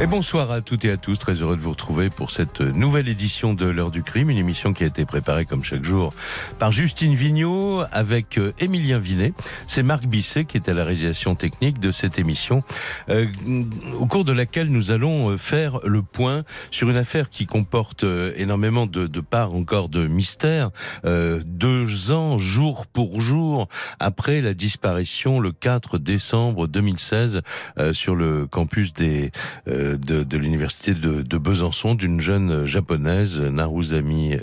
Et bonsoir à toutes et à tous, très heureux de vous retrouver pour cette nouvelle édition de l'heure du crime, une émission qui a été préparée comme chaque jour par Justine Vignot avec euh, Émilien Vinet. C'est Marc Bisset qui est à la réalisation technique de cette émission, euh, au cours de laquelle nous allons euh, faire le point sur une affaire qui comporte euh, énormément de, de parts encore de mystère. Euh, deux ans, jour pour jour, après la disparition le 4 décembre 2016 euh, sur le campus des euh, de, l'université de, Besançon d'une jeune japonaise Naruzami,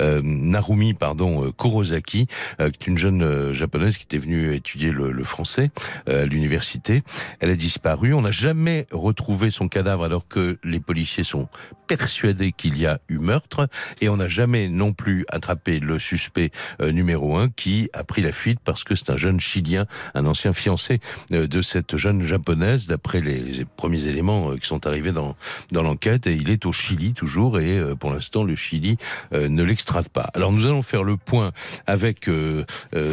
euh, Narumi pardon euh, Kurosaki euh, qui est une jeune japonaise qui était venue étudier le, français à l'université. Elle a disparu. On n'a jamais retrouvé son cadavre alors que les policiers sont persuadés qu'il y a eu meurtre. Et on n'a jamais non plus attrapé le suspect numéro un qui a pris la fuite parce que c'est un jeune chilien un ancien fiancé de cette jeune japonaise d'après les, premiers éléments qui sont arrivés dans, l'enquête et il est au Chili toujours et euh, pour l'instant le Chili euh, ne l'extrade pas. Alors nous allons faire le point avec euh,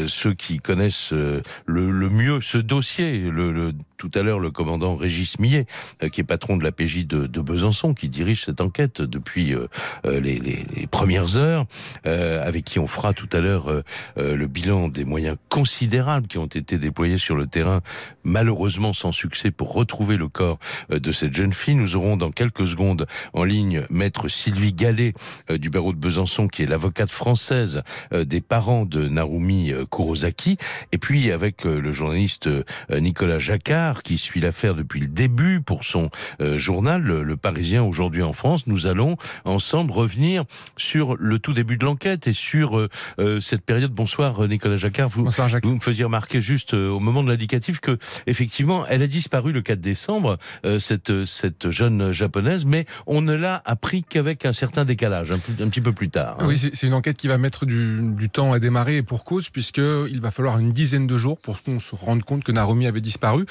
ceux qui connaissent le, mieux ce dossier. Le, tout à l'heure le commandant Régis Millet euh, qui est patron de la PJ de, de Besançon qui dirige cette enquête depuis euh, euh, les, les, les premières heures euh, avec qui on fera tout à l'heure euh, euh, le bilan des moyens considérables qui ont été déployés sur le terrain malheureusement sans succès pour retrouver le corps de cette jeune fille. Nous aurons dans quelques secondes en ligne maître Sylvie Gallet du barreau de Besançon, qui est l'avocate française des parents de Narumi Kurosaki. Et puis avec le journaliste Nicolas Jacquard, qui suit l'affaire depuis le début pour son euh, journal, le, le Parisien aujourd'hui en France, nous allons ensemble revenir sur le tout début de l'enquête et sur euh, euh, cette période. Bonsoir Nicolas Jacquard. Vous, Bonsoir Jacques. vous me faisiez remarquer juste au moment de l'indicatif que effectivement elle a disparu le 4 décembre cette cette jeune japonaise mais on ne l'a appris qu'avec un certain décalage un, petit peu plus tard. hein. Oui, c'est une enquête qui va mettre du, du temps à démarrer et pour cause, puisque il va falloir une dizaine de jours pour qu'on se rende compte que Narumi avait disparu.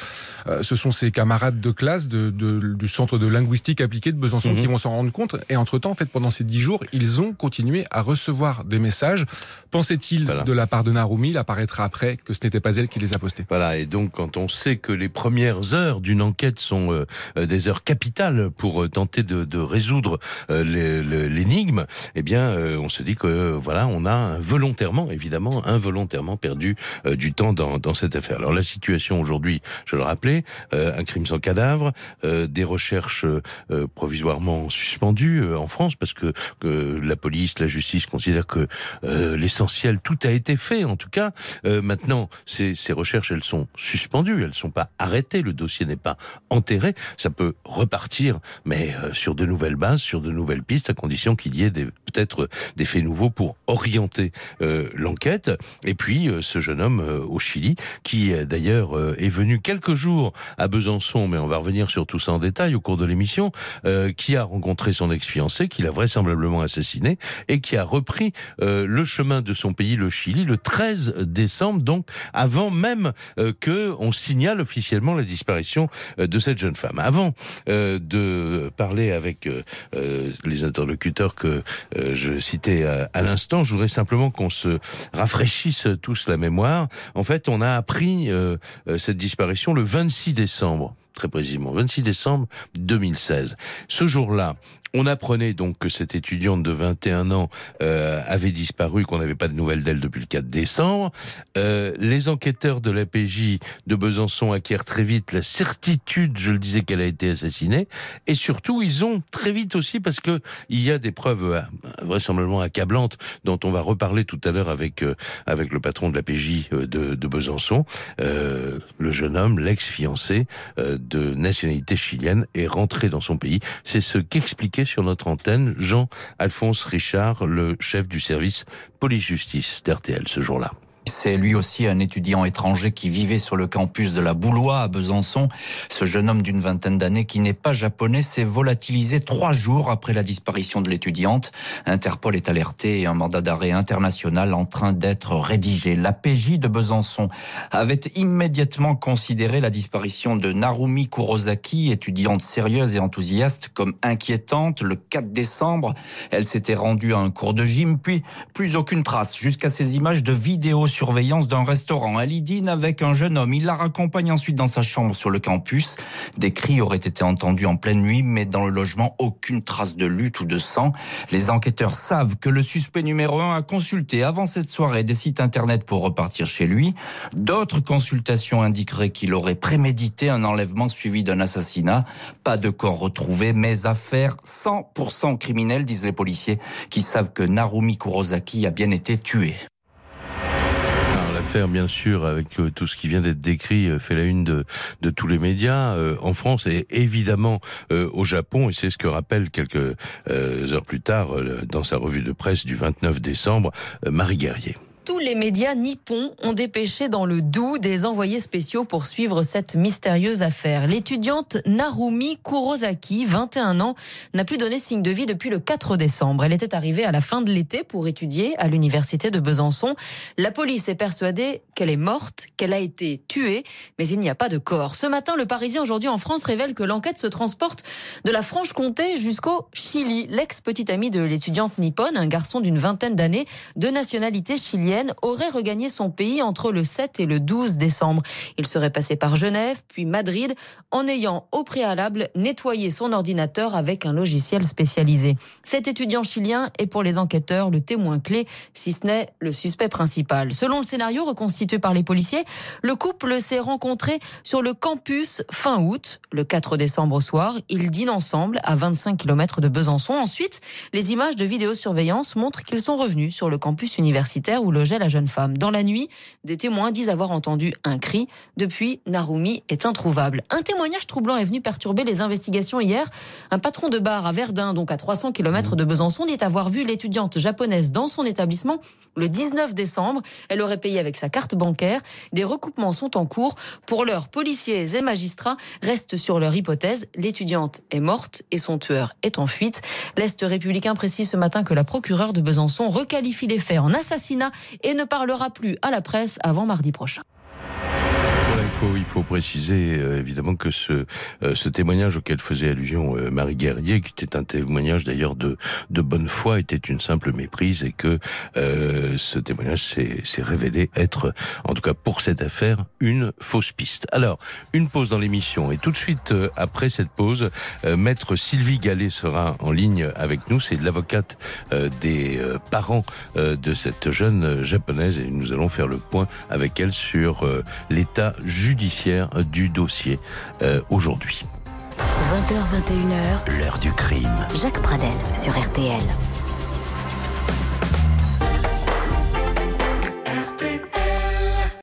Euh, ce sont ses camarades de classe de, de- du centre de linguistique appliquée de Besançon Mhm. qui vont s'en rendre compte. Et entre-temps, en fait, pendant ces dix jours, ils ont continué à recevoir des messages. Pensait-il Voilà. de la part de Narumi? Il apparaîtra après que ce n'était pas elle qui les a postés. Voilà, et donc quand on sait que les premières heures d'une enquête sont euh, euh, des heures capitales pour euh, tenter de, de résoudre euh, l'énigme, eh bien, euh, on se dit que voilà, on a involontairement, évidemment, involontairement perdu du temps dans, dans cette affaire. Alors la situation aujourd'hui, je le rappelais, euh, un crime sans cadavre, euh, des recherches euh, provisoirement suspendues en France parce que, la police, la justice considèrent que l'essentiel, tout a été fait en tout cas. Maintenant, ces, recherches, elles sont suspendues, elles ne sont pas arrêtées, le dossier n'est pas enterré. Ça peut repartir, mais sur de nouvelles bases, sur de nouvelles pistes, à condition qu'il y ait peut-être des faits nouveaux pour orienter l'enquête. Et puis, ce jeune homme au Chili, qui d'ailleurs est venu quelques jours à Besançon, mais on va revenir sur tout ça en détail au cours de l'émission, euh, qui a rencontré son ex-fiancé, qu'il a vraisemblablement assassiné, et qui a repris euh, le chemin de son pays, le Chili, le 13 décembre, donc avant même euh, que signale officiellement la disparition euh, de cette jeune femme. Avant de parler avec les interlocuteurs que je citais à, à l'instant, je voudrais simplement qu'on se rafraîchisse tous la mémoire. En fait, on a appris cette disparition le 26 décembre très précisément, 26 décembre 2016. Ce jour-là, on apprenait donc que cette étudiante de 21 ans euh, avait disparu, qu'on n'avait pas de nouvelles d'elle depuis le 4 décembre. Euh, les enquêteurs de l'APJ de Besançon acquièrent très vite la certitude, je le disais, qu'elle a été assassinée. Et surtout, ils ont très vite aussi, parce que il y a des preuves euh, vraisemblablement accablantes dont on va reparler tout à l'heure avec avec le patron de l'APJ de, de Besançon, le jeune homme, l'ex-fiancé de nationalité chilienne, est rentré dans son pays. C'est ce sur notre antenne Jean-Alphonse Richard, le chef du service police-justice d'RTL ce jour-là. C'est lui aussi un étudiant étranger qui vivait sur le campus de la Boulois à Besançon. Ce jeune homme d'une vingtaine d'années qui n'est pas japonais s'est volatilisé trois jours après la disparition de l'étudiante. Interpol est alerté et un mandat d'arrêt international en train d'être rédigé. La PJ de Besançon avait immédiatement considéré la disparition de Narumi Kurosaki, étudiante sérieuse et enthousiaste, comme inquiétante. Le 4 décembre, elle s'était rendue à un cours de gym, puis plus aucune trace jusqu'à ces images de vidéo vidéosurveillance d'un restaurant. Elle y avec un jeune homme. Il la raccompagne ensuite dans sa chambre sur le campus. Des cris auraient été entendus en pleine nuit, mais dans le logement, aucune trace de lutte ou de sang. Les enquêteurs savent que le suspect numéro un a consulté avant cette soirée des sites internet pour repartir chez lui. D'autres consultations indiqueraient qu'il aurait prémédité un enlèvement suivi d'un assassinat. Pas de corps retrouvé, mais affaire 100% criminelle, disent les policiers, qui savent que Narumi Kurosaki a bien été tué l'affaire, bien sûr, avec euh, tout ce qui vient d'être décrit, euh, fait la une de, de tous les médias euh, en France et évidemment au Japon. Et c'est ce que rappelle quelques heures plus tard, dans sa revue de presse du 29 décembre, Marie Guerrier tous les médias nippons ont dépêché dans le Doubs des envoyés spéciaux pour suivre cette mystérieuse affaire. L'étudiante Narumi Kurosaki, 21 ans, n'a plus donné signe de vie depuis le 4 décembre. Elle était arrivée à la fin de l'été pour étudier à l'université de Besançon. La police est persuadée qu'elle est morte, qu'elle a été tuée, mais il n'y a pas de corps. Ce matin, le Parisien aujourd'hui en France révèle que l'enquête se transporte de la Franche-Comté jusqu'au Chili. L'ex-petite amie de l'étudiante nippone, un garçon d'une vingtaine d'années, de nationalité chilienne, aurait regagné son pays entre le 7 et le 12 décembre. Il serait passé par Genève, puis Madrid, en ayant au préalable nettoyé son ordinateur avec un logiciel spécialisé. Cet étudiant chilien est pour les enquêteurs le témoin clé, si ce n'est le suspect principal. Selon le scénario reconstitué par les policiers, le couple s'est rencontré sur le campus fin août, le 4 décembre au soir. Ils dînent ensemble à 25 km de Besançon. Ensuite, les images de vidéosurveillance montrent qu'ils sont revenus sur le campus universitaire où le la jeune femme. Dans la nuit, des témoins disent avoir entendu un cri. Depuis, Narumi est introuvable. Un témoignage troublant est venu perturber les investigations hier. Un patron de bar à Verdun, donc à 300 km de Besançon, dit avoir vu l'étudiante japonaise dans son établissement le 19 décembre. Elle aurait payé avec sa carte bancaire. Des recoupements sont en cours. Pour l'heure, policiers et magistrats restent sur leur hypothèse. L'étudiante est morte et son tueur est en fuite. L'Est républicain précise ce matin que la procureure de Besançon requalifie les faits en assassinat et ne parlera plus à la presse avant mardi prochain préciser euh, évidemment que ce, euh, ce témoignage auquel faisait allusion euh, Marie Guerrier, qui était un témoignage d'ailleurs de, de bonne foi, était une simple méprise et que ce témoignage s'est révélé être, en tout cas pour cette affaire, une fausse piste. Alors, une pause dans l'émission et tout de suite après cette pause, maître Sylvie Gallet sera en ligne avec nous. C'est l'avocate des parents de cette jeune japonaise et nous allons faire le point avec elle sur l'état judiciaire du dossier euh, aujourd'hui. 20h21h, l'heure du crime. Jacques Pradel sur RTL. RTL.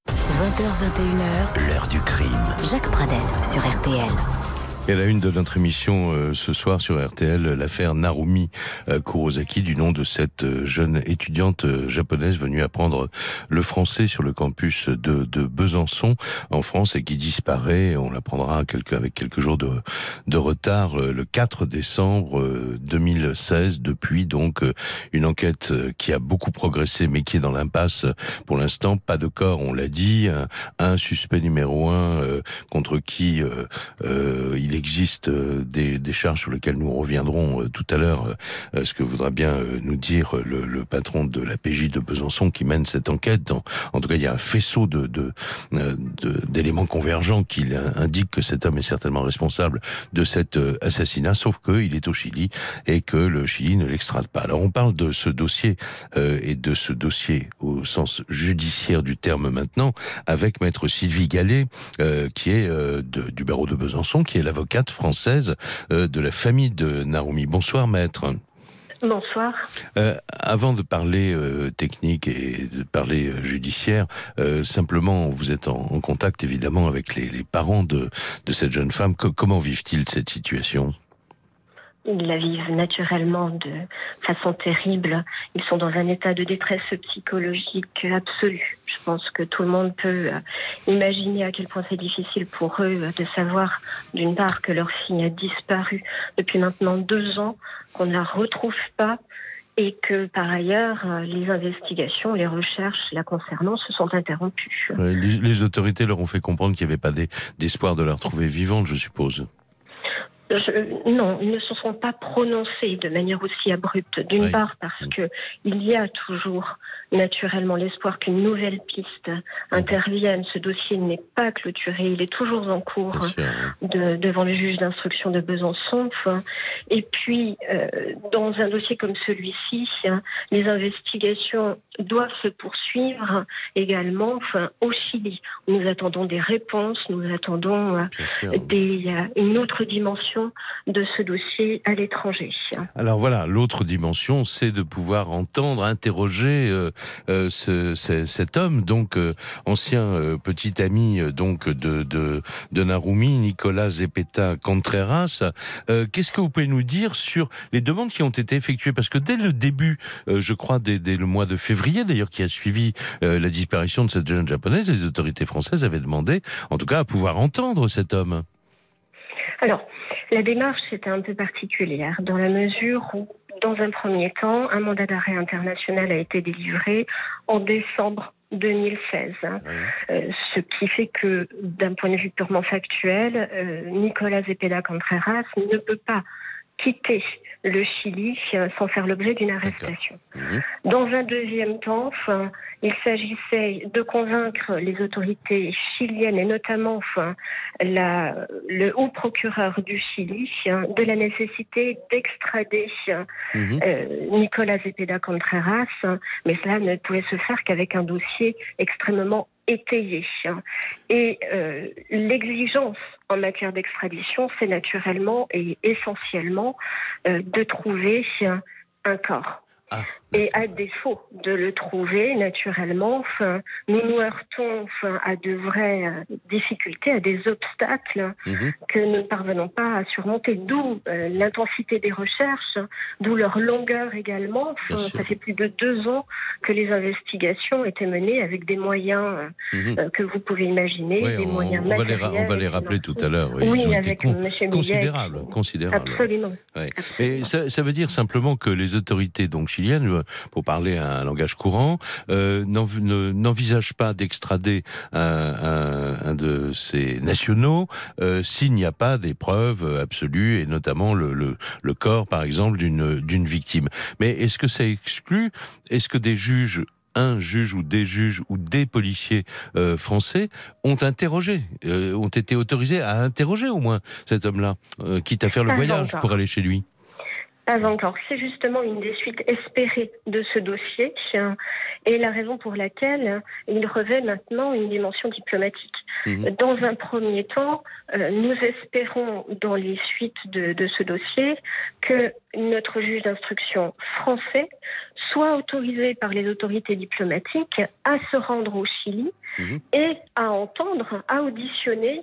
20h21h, l'heure du crime. Jacques Pradel sur RTL. Et la une de notre émission euh, ce soir sur RTL, l'affaire Narumi euh, Kurosaki, du nom de cette euh, jeune étudiante japonaise venue apprendre le français sur le campus de, de Besançon en France et qui disparaît, on l'apprendra quelques, avec quelques jours de, de retard, le 4 décembre 2016. Depuis donc une enquête qui a beaucoup progressé mais qui est dans l'impasse pour l'instant. Pas de corps, on l'a dit. Un, suspect numéro un contre qui il il existe euh, des, des, charges sur lesquelles nous reviendrons euh, tout à l'heure, euh, ce que voudra bien nous dire le, le, patron de la PJ de Besançon qui mène cette enquête. En, en tout cas, il y a un faisceau de d'éléments convergents qui indiquent que cet homme est certainement responsable de cet assassinat, sauf qu'il est au Chili et que le Chili ne l'extrade pas. Alors on parle de ce dossier et de ce dossier au sens judiciaire du terme maintenant, avec maître Sylvie Gallet, qui est de, du barreau de Besançon, qui est l'avocat avocate française euh, de la famille de Naomi. Bonsoir maître. Bonsoir. Euh, avant de parler euh, technique et de parler judiciaire, simplement, vous êtes en, contact évidemment avec les, parents de, de cette jeune femme. comment vivent-ils cette situation? Ils la vivent naturellement de façon terrible. Ils sont dans un état de détresse psychologique absolu. Je pense que tout le monde peut euh, imaginer à quel point c'est difficile pour eux de savoir, d'une part, que leur fille a disparu depuis maintenant deux ans, qu'on ne la retrouve pas, et que par ailleurs, euh, les investigations, les recherches la concernant se sont interrompues. Les, autorités leur ont fait comprendre qu'il n'y avait pas d'espoir de la retrouver vivante, je suppose. Je- non, ils ne se sont pas prononcés de manière aussi abrupte. D'une Oui. part parce Mm. que il y a toujours naturellement l'espoir qu'une nouvelle piste intervienne. Ce dossier n'est pas clôturé, il est toujours en cours de- devant le juge d'instruction de Besançon. Et puis, euh, dans un dossier comme celui-ci, hein, les investigations doivent se poursuivre également enfin, au Chili. Nous attendons des réponses, nous attendons euh, des, euh, une autre dimension de ce dossier à l'étranger. Alors voilà, l'autre dimension, c'est de pouvoir entendre, interroger euh, euh, ce- ce- cet homme, donc euh, ancien petit ami donc de, de, de Narumi, Nicolas Zepeta Contreras. Qu'est-ce que vous pouvez nous dire sur les demandes qui ont été effectuées? Parce que dès le début, je crois dès, dès le mois de février d'ailleurs, qui a suivi la disparition de cette jeune japonaise, les autorités françaises avaient demandé, en tout cas, à pouvoir entendre cet homme. Alors, la démarche était un peu particulière dans la mesure où, dans un premier temps, un mandat d'arrêt international a été délivré en décembre 2016. hein. Euh, ce qui fait que, d'un point de vue purement factuel, euh, Nicolas Zepeda Contreras ne peut pas quitter le Chili euh, sans faire l'objet d'une arrestation. Mhm. Dans un deuxième temps, enfin, il s'agissait de convaincre les autorités chiliennes et notamment enfin, la- le haut procureur du Chili hein, de la nécessité d'extrader Mhm. euh, Nicolas Zepeda Contreras, hein, mais cela ne pouvait se faire qu'avec un dossier extrêmement étayé. hein. Et euh, l'exigence en matière d'extradition, c'est naturellement et essentiellement euh, de trouver un corps. Ah, Et à défaut de le trouver, naturellement, enfin, nous nous heurtons enfin, à de vraies euh, difficultés, à des obstacles Mhm. que nous ne parvenons pas à surmonter, d'où euh, l'intensité des recherches, d'où leur longueur également. Enfin, ça fait plus de deux ans que les investigations étaient menées avec des moyens Mhm. euh, que vous pouvez imaginer, des on, moyens on va les, on va matériels les rappeler tout à l'heure. Oui, Oui, ils ont été avec con- Monsieur Millet. considérables, considérables. Absolument. Ouais. absolument. Et ça, ça veut dire simplement que les autorités donc chiliennes, euh, pour parler un langage courant, euh, n'en- ne- n'envisagent pas d'extrader un, un- un de ces nationaux euh, s'il n'y a pas des preuves absolues et notamment le, le, le corps, par exemple, d'une victime. Mais est-ce que ça exclut Est-ce que des juges un juge ou des juges ou des policiers euh, français ont interrogé, euh, ont été autorisés à interroger au moins cet homme-là, euh, quitte à faire le voyage pour aller chez lui? Pas encore. C'est justement une des suites espérées de ce dossier euh, et la raison pour laquelle il revêt maintenant une dimension diplomatique. Mhm. Dans un premier temps, euh, nous espérons dans les suites de, de ce dossier que notre juge d'instruction français soit autorisé par les autorités diplomatiques à se rendre au Chili Mhm. et à entendre, à auditionner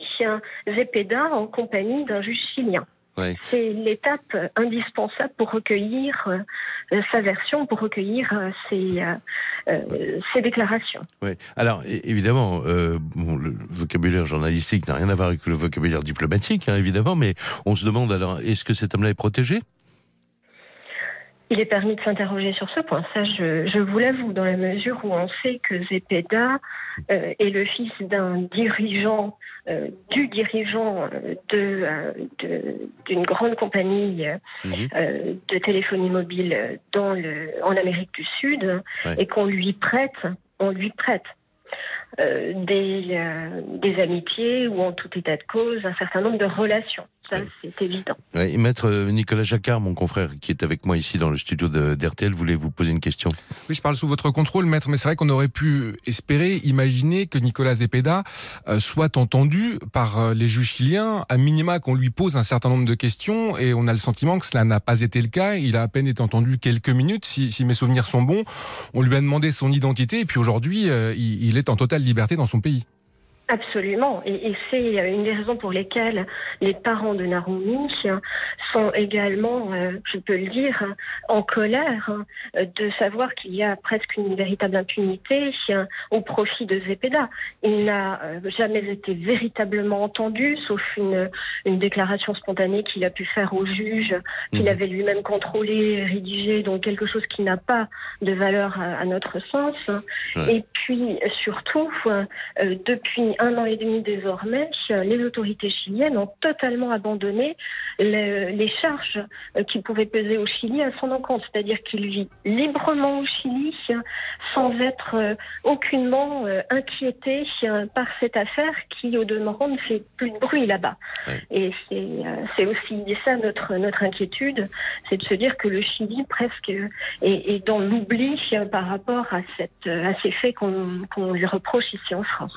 Zepeda en compagnie d'un juge chilien. C'est l'étape indispensable pour recueillir euh, sa version, pour recueillir euh, ses, euh, euh, ses déclarations. Ouais. Alors évidemment, euh, bon, le vocabulaire journalistique n'a rien à voir avec le vocabulaire diplomatique, hein, évidemment, mais on se demande alors, est-ce que cet homme-là est protégé? Il est permis de s'interroger sur ce point, ça je, je vous l'avoue, dans la mesure où on sait que Zepeda euh, est le fils d'un dirigeant, euh, du dirigeant euh, de, euh, d'une grande compagnie Mhm. de téléphonie mobile dans le, en Amérique du Sud Ouais. et qu'on lui prête, on lui prête euh, des, euh, des amitiés ou en tout état de cause un certain nombre de relations. Ça, c'est évident. Et Maître euh, Nicolas Jacquard, mon confrère, qui est avec moi ici dans le studio d'RTL, voulait vous poser une question. Oui, je parle sous votre contrôle, maître, mais c'est vrai qu'on aurait pu espérer, imaginer que Nicolas Zepeda soit entendu par les juges chiliens, à minima qu'on lui pose un certain nombre de questions, et on a le sentiment que cela n'a pas été le cas. Il a à peine été entendu quelques minutes, si, si mes souvenirs sont bons. On lui a demandé son identité, et puis aujourd'hui, il, il est en totale liberté dans son pays. Absolument. Et, et c'est euh, une des raisons pour lesquelles les parents de Narumi sont également, euh, je peux le dire, en colère euh, de savoir qu'il y a presque une véritable impunité euh, au profit de Zepeda. Il n'a euh, jamais été véritablement entendu, sauf une, une déclaration spontanée qu'il a pu faire au juge, qu'il Mhm. avait lui-même contrôlé, rédigé, donc quelque chose qui n'a pas de valeur à, à notre sens. Ouais. Et puis surtout, euh, depuis un an et demi désormais, les autorités chiliennes ont totalement abandonné le- les charges euh, qui pouvaient peser au Chili à son encontre. C'est-à-dire qu'il vit librement au Chili sans être euh, aucunement euh, inquiété par cette affaire qui, au demeurant, ne fait plus de bruit là-bas. Et c'est aussi ça notre, notre inquiétude, c'est de se dire que le Chili presque est, est dans l'oubli par rapport à, cette, à ces faits qu'on lui reproche ici en France.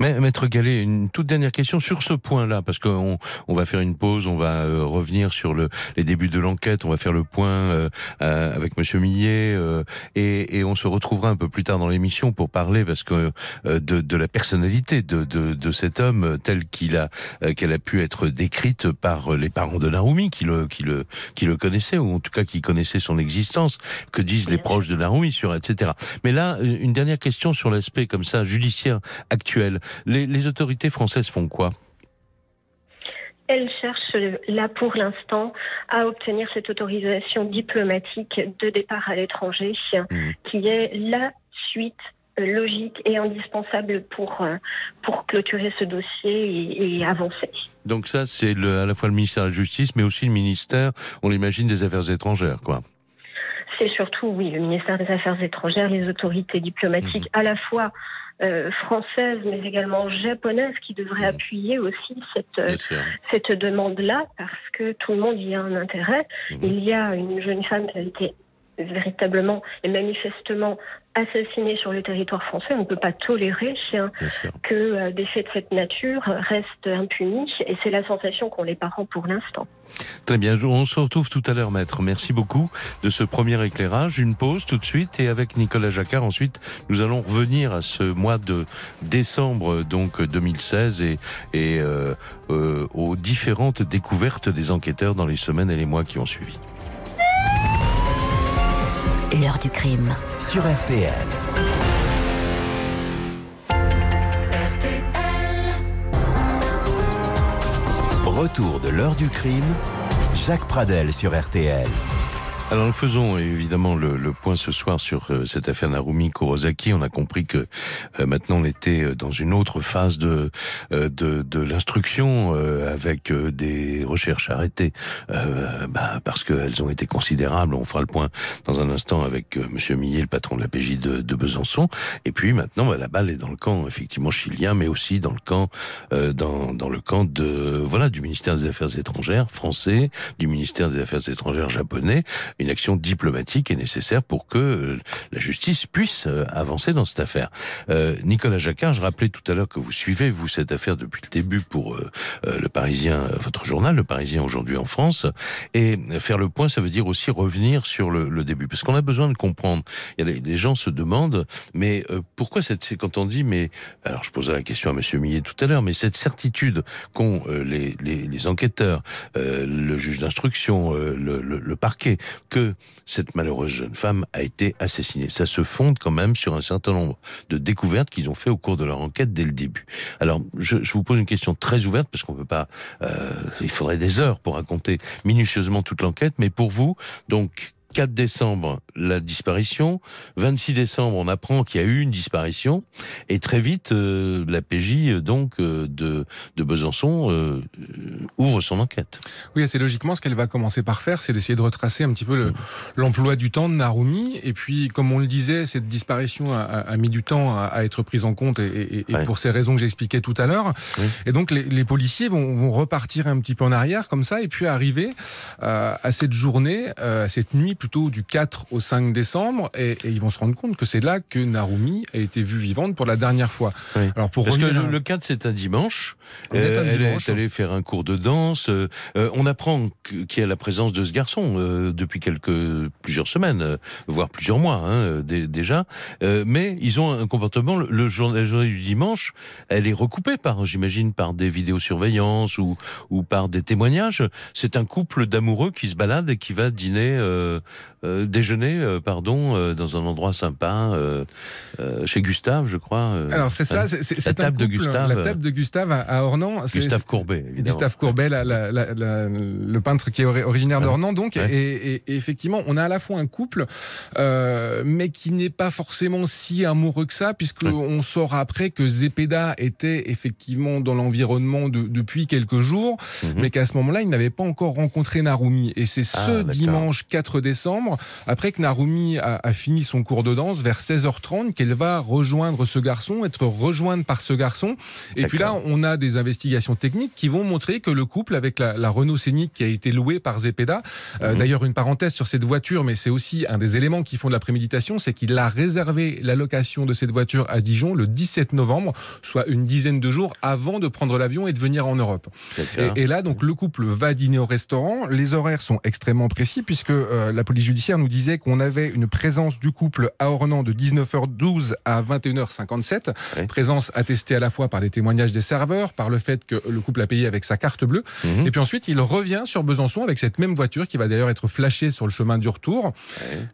Mais Maître Gallet, une toute dernière question sur ce point-là, parce qu'on on va faire une pause, on va euh, revenir sur le, les débuts de l'enquête, on va faire le point euh, euh, avec Monsieur Millet, euh, et, et on se retrouvera un peu plus tard dans l'émission pour parler, parce que euh, de, de la personnalité de, de, de cet homme tel qu'il a euh, qu'elle a pu être décrite par les parents de Narumi, qui le qui le qui le connaissaient ou en tout cas qui connaissaient son existence. Que disent les proches de Narumi sur etc. Mais là, une dernière question sur l'aspect comme ça judiciaire actuel. Les, les autorités françaises font quoi Elle cherche là pour l'instant à obtenir cette autorisation diplomatique de départ à l'étranger, Mhm. qui est la suite logique et indispensable pour, pour clôturer ce dossier et, et avancer. Donc ça, c'est à la fois le ministère de la Justice, mais aussi le ministère, on l'imagine, des Affaires étrangères, quoi. C'est surtout, oui, le ministère des Affaires étrangères, les autorités diplomatiques, à la fois euh, françaises, mais également japonaises, qui devraient Mhm. appuyer aussi cette, euh, cette demande-là, parce que tout le monde y a un intérêt. Mhm. Il y a une jeune femme qui a été véritablement et manifestement assassinée sur le territoire français. On ne peut pas tolérer hein, que euh, des faits de cette nature restent impunis, et c'est la sensation qu'ont les parents pour l'instant. Très bien, on se retrouve tout à l'heure, maître. Merci beaucoup de ce premier éclairage. Une pause tout de suite et avec Nicolas Jacquard, ensuite, nous allons revenir à ce mois de décembre donc 2016 et, et euh, euh, aux différentes découvertes des enquêteurs dans les semaines et les mois qui ont suivi. L'heure du crime. sur RTL. Retour de l'heure du crime, Jacques Pradel sur RTL. Alors nous faisons évidemment le, le point ce soir sur euh, cette affaire Narumi Kurosaki. On a compris que euh, maintenant on était euh, dans une autre phase de euh, de, de l'instruction euh, avec euh, des recherches arrêtées bah, parce qu'elles ont été considérables. On fera le point dans un instant avec Monsieur Millet, le patron de la PJ de, de Besançon. Et puis maintenant bah, la balle est dans le camp effectivement chilien, mais aussi dans le camp dans dans le camp de voilà du ministère des Affaires étrangères français, du ministère des Affaires étrangères japonais une action diplomatique est nécessaire pour que euh, la justice puisse euh, avancer dans cette affaire. Euh, Nicolas Jacquard, je rappelais tout à l'heure que vous suivez, vous, cette affaire depuis le début pour le Parisien, votre journal, le Parisien aujourd'hui en France. Et faire le point, ça veut dire aussi revenir sur le, début. Parce qu'on a besoin de comprendre. Il les gens se demandent, mais pourquoi cette, quand on dit, mais, alors je posais la question à Monsieur Millet tout à l'heure, mais cette certitude qu'ont les, enquêteurs, le juge d'instruction, le parquet, que cette malheureuse jeune femme a été assassinée. Ça se fonde quand même sur un certain nombre de découvertes qu'ils ont fait au cours de leur enquête dès le début. Alors, je, je vous pose une question très ouverte parce qu'on peut pas, euh, il faudrait des heures pour raconter minutieusement toute l'enquête, mais pour vous, donc 4 décembre, la disparition. 26 décembre, on apprend qu'il y a eu une disparition. Et très vite, euh, la PJ euh, donc euh, de, de Besançon euh, euh, ouvre son enquête. Oui, assez logiquement, ce qu'elle va commencer par faire, c'est d'essayer de retracer un petit peu le- l'emploi du temps de Narumi. Et puis, comme on le disait, cette disparition a, a- a mis du temps à, à être prise en compte et, et- et Ouais. pour ces raisons que j'expliquais tout à l'heure. Oui. Et donc, les, les policiers vont, vont repartir un petit peu en arrière comme ça et puis arriver euh, à cette journée, euh, à cette nuit plutôt du 4 au 5 décembre et, et ils vont se rendre compte que c'est là que Narumi a été vue vivante pour la dernière fois. Oui. Alors pour Parce que le, à- le 4, c'est un dimanche. On est un Euh, elle dimanche. est allée faire un cours de danse. Euh, euh, on apprend qu'il y a la présence de ce garçon euh, depuis quelques plusieurs semaines, voire plusieurs mois hein, dé- déjà. Euh, mais ils ont un comportement. Le, le jour- la journée du dimanche, elle est recoupée par, j'imagine, par des vidéosurveillances ou ou par des témoignages. C'est un couple d'amoureux qui se balade et qui va dîner euh, euh, déjeuner, euh, pardon, euh, dans un endroit sympa, chez Gustave, je crois. Alors c'est ça, hein. c'est La table de couple, Gustave, La table de Gustave à, à Ornans. Gustave Courbet, évidemment. Gustave Courbet, la- la- la- la- le peintre qui est ori- originaire Ouais. d'Ornans, donc. Ouais. Et, et- et effectivement, on a à la fois un couple, mais qui n'est pas forcément si amoureux que ça, puisque Ouais. on saura après que Zepeda était effectivement dans l'environnement de- depuis quelques jours, Mhm. mais qu'à ce moment-là, il n'avait pas encore rencontré Narumi. Et c'est Ah, ce dimanche 4 décembre, après que Narumi a, a fini son cours de danse, vers 16h30, qu'elle va rejoindre ce garçon, être rejointe par ce garçon. Et puis là, on a des investigations techniques qui vont montrer que le couple avec la, la Renault Scénic qui a été louée par Zepeda, euh, Mhm. d'ailleurs une parenthèse sur cette voiture, mais c'est aussi un des éléments qui font de la préméditation, c'est qu'il a réservé la location de cette voiture à Dijon le 17 novembre, soit une dizaine de jours avant de prendre l'avion et de venir en Europe. Et, et là, donc, le couple va dîner au restaurant. Les horaires sont extrêmement précis puisque euh, la police judiciaire nous disait qu'on avait une présence du couple à Ornans de 19h12 à 21h57. Ouais. Présence attestée à la fois par les témoignages des serveurs, par le fait que le couple a payé avec sa carte bleue. Mhm. Et puis ensuite, il revient sur Besançon avec cette même voiture qui va d'ailleurs être flashée sur le chemin du retour.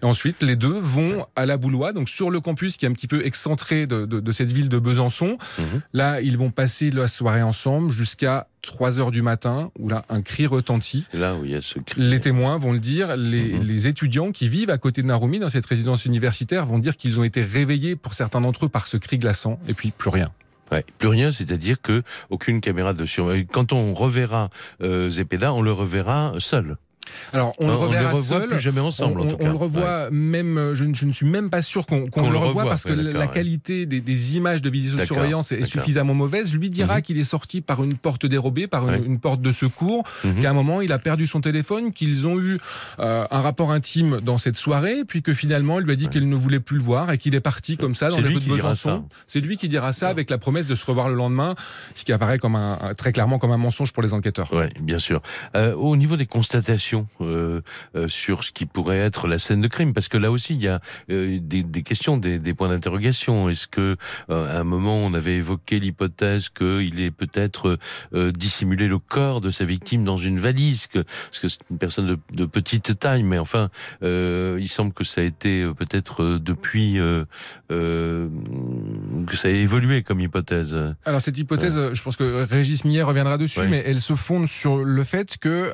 Et ensuite, les deux vont à la Boulois, donc sur le campus qui est un petit peu excentré de, de- de cette ville de Besançon. Mhm. Là, ils vont passer la soirée ensemble jusqu'à 3 heures du matin, où là, un cri retentit. Là où il y a ce cri. Les témoins vont le dire, les, Mhm. les étudiants qui vivent à côté de Narumi dans cette résidence universitaire vont dire qu'ils ont été réveillés pour certains d'entre eux par ce cri glaçant, et puis plus rien. Ouais, plus rien, c'est-à-dire que aucune caméra de surveillance. Quand on reverra euh, Zepeda, on le reverra seul. Alors, on, le les revoit seul. plus jamais ensemble, on, en tout on cas. le revoit même, euh, je, ne- je ne suis même pas sûr qu'on le, le revoie parce que la- qualité des, des images de vidéosurveillance est suffisamment mauvaise. Lui dira Mhm. qu'il est sorti par une porte dérobée, par une, Ouais. une porte de secours, Mhm. qu'à un moment il a perdu son téléphone, qu'ils ont eu euh, un rapport intime dans cette soirée, puis que finalement il lui a dit Ouais. qu'elle ne voulait plus le voir et qu'il est parti comme ça dans les rues de Besançon. C'est lui qui dira ça avec la promesse de se revoir le lendemain, ce qui apparaît comme un, très clairement comme un mensonge pour les enquêteurs. Ouais, bien sûr. Euh, au niveau des constatations euh, euh, sur ce qui pourrait être la scène de crime, parce que là aussi il y a euh, des, des questions, des, des points d'interrogation. Est-ce que à un moment on avait évoqué l'hypothèse qu'il ait peut-être dissimulé le corps de sa victime dans une valise, que, parce que c'est une personne de, de petite taille, mais enfin il semble que ça a été peut-être depuis que ça a évolué comme hypothèse. Alors cette hypothèse, je pense que Régis Millet reviendra dessus, mais elle se fonde sur le fait que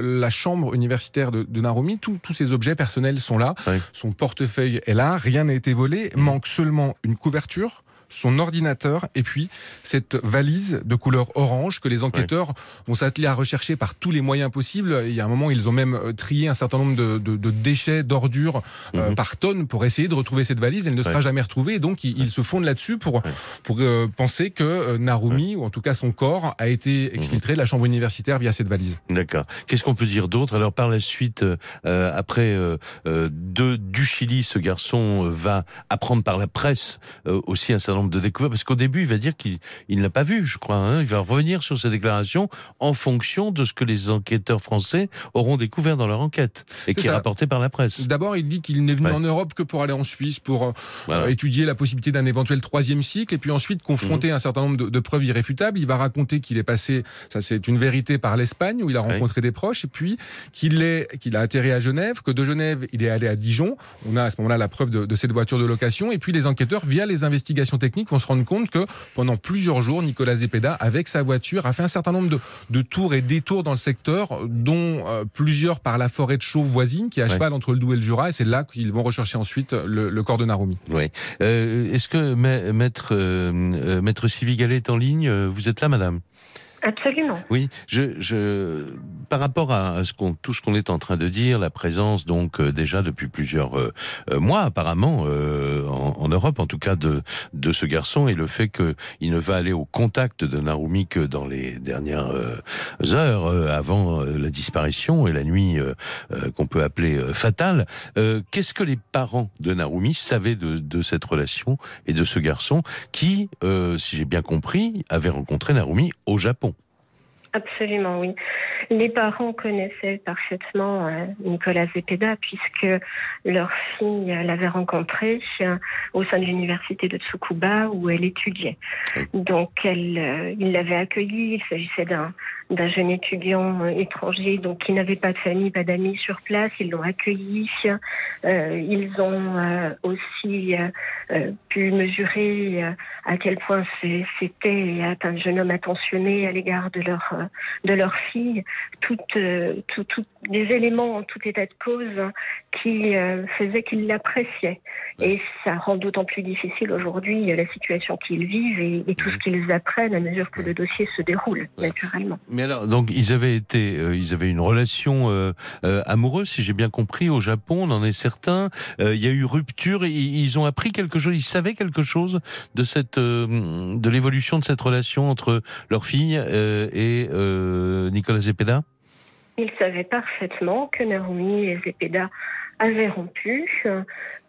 la chambre universitaire de, de Narumi, tous ses objets personnels sont là, Oui. son portefeuille est là, rien n'a été volé, Mhm. manque seulement une couverture son ordinateur et puis cette valise de couleur orange que les enquêteurs vont s'atteler à rechercher par tous les moyens possibles. Il y a un moment, ils ont même euh, trié un certain nombre de, de- de déchets, d'ordures euh, Mhm. par tonne pour essayer de retrouver cette valise. Elle ne sera jamais retrouvée et donc ils, ils se fondent là-dessus pour, pour euh, penser que Narumi, ou en tout cas son corps, a été exfiltré de la chambre universitaire via cette valise. D'accord. Qu'est-ce qu'on peut dire d'autre? Alors par la suite, euh, après de, du Chili, ce garçon va apprendre par la presse aussi un certain nombre de découvertes, parce qu'au début, il va dire qu'il il n'a pas vu, je crois. Hein, il va revenir sur ses déclarations en fonction de ce que les enquêteurs français auront découvert dans leur enquête et qui est rapporté par la presse. D'abord, il dit qu'il n'est venu Ouais. en Europe que pour aller en Suisse, pour euh, Voilà. étudier la possibilité d'un éventuel troisième cycle, et puis ensuite Mhm. confronter un certain nombre de, de preuves irréfutables. Il va raconter qu'il est passé, ça c'est une vérité, par l'Espagne où il a Ouais. rencontré des proches, et puis qu'il est, qu'il a atterri à Genève, que de Genève il est allé à Dijon. On a à ce moment-là la preuve de, de cette voiture de location, et puis les enquêteurs, via les investigations vont se rendre compte que pendant plusieurs jours, Nicolas Zepeda, avec sa voiture, a fait un certain nombre de, de tours et détours dans le secteur, dont euh, plusieurs par la forêt de Chauve voisine, qui est à Ouais. cheval entre le Doubs et le Jura, et c'est là qu'ils vont rechercher ensuite le, le corps de Narumi. Oui. Euh, Est-ce que ma- maître euh, euh, maître est en ligne? Euh, Vous êtes là, madame? Absolument. Oui, je, je, par rapport à ce qu'on, tout ce qu'on est en train de dire, la présence donc euh, déjà depuis plusieurs euh, euh, mois apparemment euh, en, en Europe, en tout cas de de ce garçon, et le fait qu'il ne va aller au contact de Narumi que dans les dernières heures avant la disparition et la nuit qu'on peut appeler fatale. Qu'est-ce que les parents de Narumi savaient de, de cette relation et de ce garçon qui, si j'ai bien compris, avait rencontré Narumi au Japon? Absolument, oui. Les parents connaissaient parfaitement euh, Nicolas Zepeda puisque leur fille l'avait rencontré euh, au sein de l'université de Tsukuba où elle étudiait. Donc elle, il l'avait accueilli. Il s'agissait d'un d'un jeune étudiant euh, étranger donc qui n'avait pas de famille, pas d'amis sur place. Ils l'ont accueilli. Euh, ils ont euh, aussi pu mesurer à quel point c'était un jeune homme attentionné à l'égard de leur de leur fille. Toutes tout, tout, des éléments en tout état de cause qui faisaient qu'ils l'appréciaient. Et ça rend d'autant plus difficile aujourd'hui la situation qu'ils vivent et, tout ce qu'ils apprennent à mesure que le dossier se déroule, naturellement. Mais alors, donc ils avaient été, euh, ils avaient une relation euh, euh, amoureuse, si j'ai bien compris, au Japon. On en est certain. il y a eu rupture. Ils, ils ont appris quelque chose. Ils savaient quelque chose de cette, de l'évolution de cette relation entre leur fille et Nicolas Zepeda. Ils savaient parfaitement que Narumi et Zepeda avaient rompu,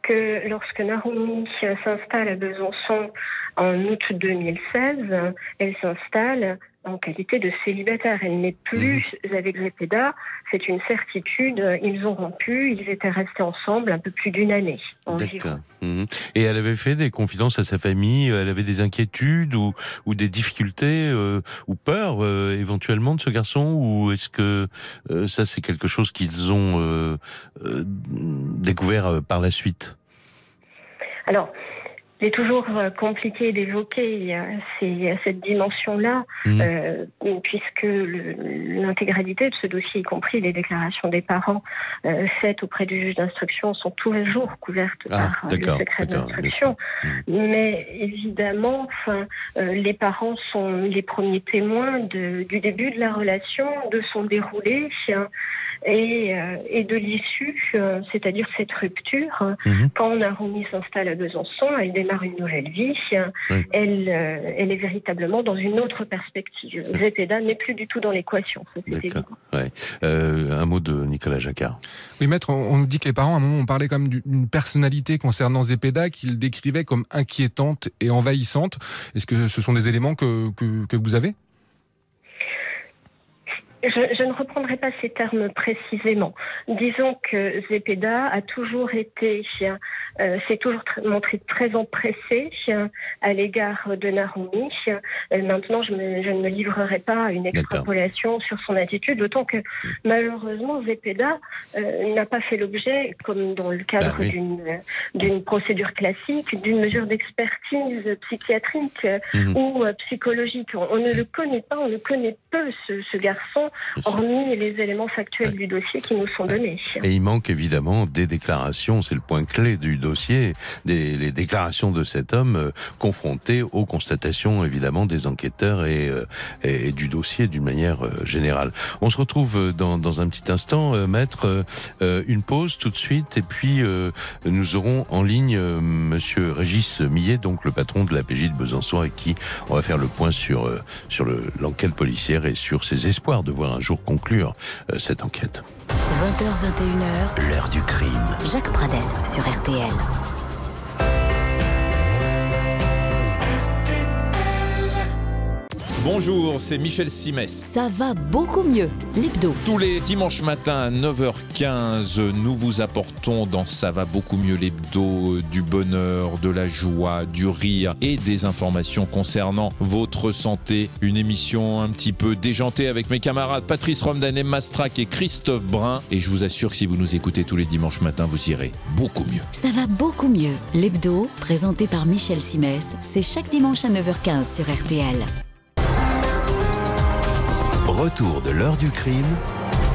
que lorsque Narumi s'installe à Besançon en août 2016, elle s'installe en qualité de célibataire. Elle n'est plus mhm. avec Zepeda, c'est une certitude. Ils ont rompu, ils étaient restés ensemble un peu plus d'une année. D'accord. Mhm. Et elle avait fait des confidences à sa famille, elle avait des inquiétudes ou, ou des difficultés euh, ou peur euh, éventuellement de ce garçon ou est-ce que euh, ça c'est quelque chose qu'ils ont découvert par la suite? Alors, c'est toujours euh, compliqué d'évoquer euh, cette dimension-là, mmh. euh, puisque l'intégralité de ce dossier, y compris les déclarations des parents faites auprès du juge d'instruction, sont tous les jours couvertes ah, par le secret d'instruction. Mmh. Mais évidemment, enfin, les parents sont les premiers témoins de, du début de la relation, de son déroulé et, et de l'issue, c'est-à-dire cette rupture. Mmh. Quand Narumi s'installe à Besançon, elle une nouvelle vie, elle, euh, elle est véritablement dans une autre perspective. Zepeda n'est plus du tout dans l'équation. Euh, un mot de Nicolas Jacquard. Oui, maître, on, nous dit que les parents, à un moment, ont parlé comme d'une personnalité concernant Zepeda qu'ils décrivaient comme inquiétante et envahissante. Est-ce que ce sont des éléments que, que, que vous avez? Je, ne reprendrai pas ces termes précisément. Disons que Zepeda a toujours été, euh, s'est toujours montré très empressé à l'égard de Narumi. Euh, maintenant, je, ne me livrerai pas à une extrapolation sur son attitude, d'autant que malheureusement, Zepeda euh, n'a pas fait l'objet, comme dans le cadre bah d'une procédure classique, d'une mesure d'expertise psychiatrique mhm. ou psychologique. On, ne le connaît pas, on ne connaît peu ce, ce garçon hormis les éléments factuels du dossier qui nous sont donnés. Et il manque évidemment des déclarations, c'est le point clé du dossier, des, les déclarations de cet homme euh, confronté aux constatations évidemment des enquêteurs et, euh, et, du dossier d'une manière euh, générale. On se retrouve dans, dans un petit instant, maître, une pause tout de suite et puis nous aurons en ligne monsieur Régis Millet, donc le patron de la PJ de Besançon avec qui on va faire le point sur, sur l'enquête policière et sur ses espoirs de voir un jour conclure euh, cette enquête. 20h21h, l'heure du crime. Jacques Pradel sur RTL. Bonjour, c'est Michel Simès. Ça va beaucoup mieux, l'hebdo. Tous les dimanches matins à 9h15, nous vous apportons dans Ça va beaucoup mieux l'hebdo du bonheur, de la joie, du rire et des informations concernant votre santé. Une émission un petit peu déjantée avec mes camarades Patrice Romdan, Mastrak et Christophe Brun. Et je vous assure que si vous nous écoutez tous les dimanches matins, vous irez beaucoup mieux. Ça va beaucoup mieux. L'hebdo, présenté par Michel Simès, c'est chaque dimanche à 9h15 sur RTL. Retour de l'heure du crime,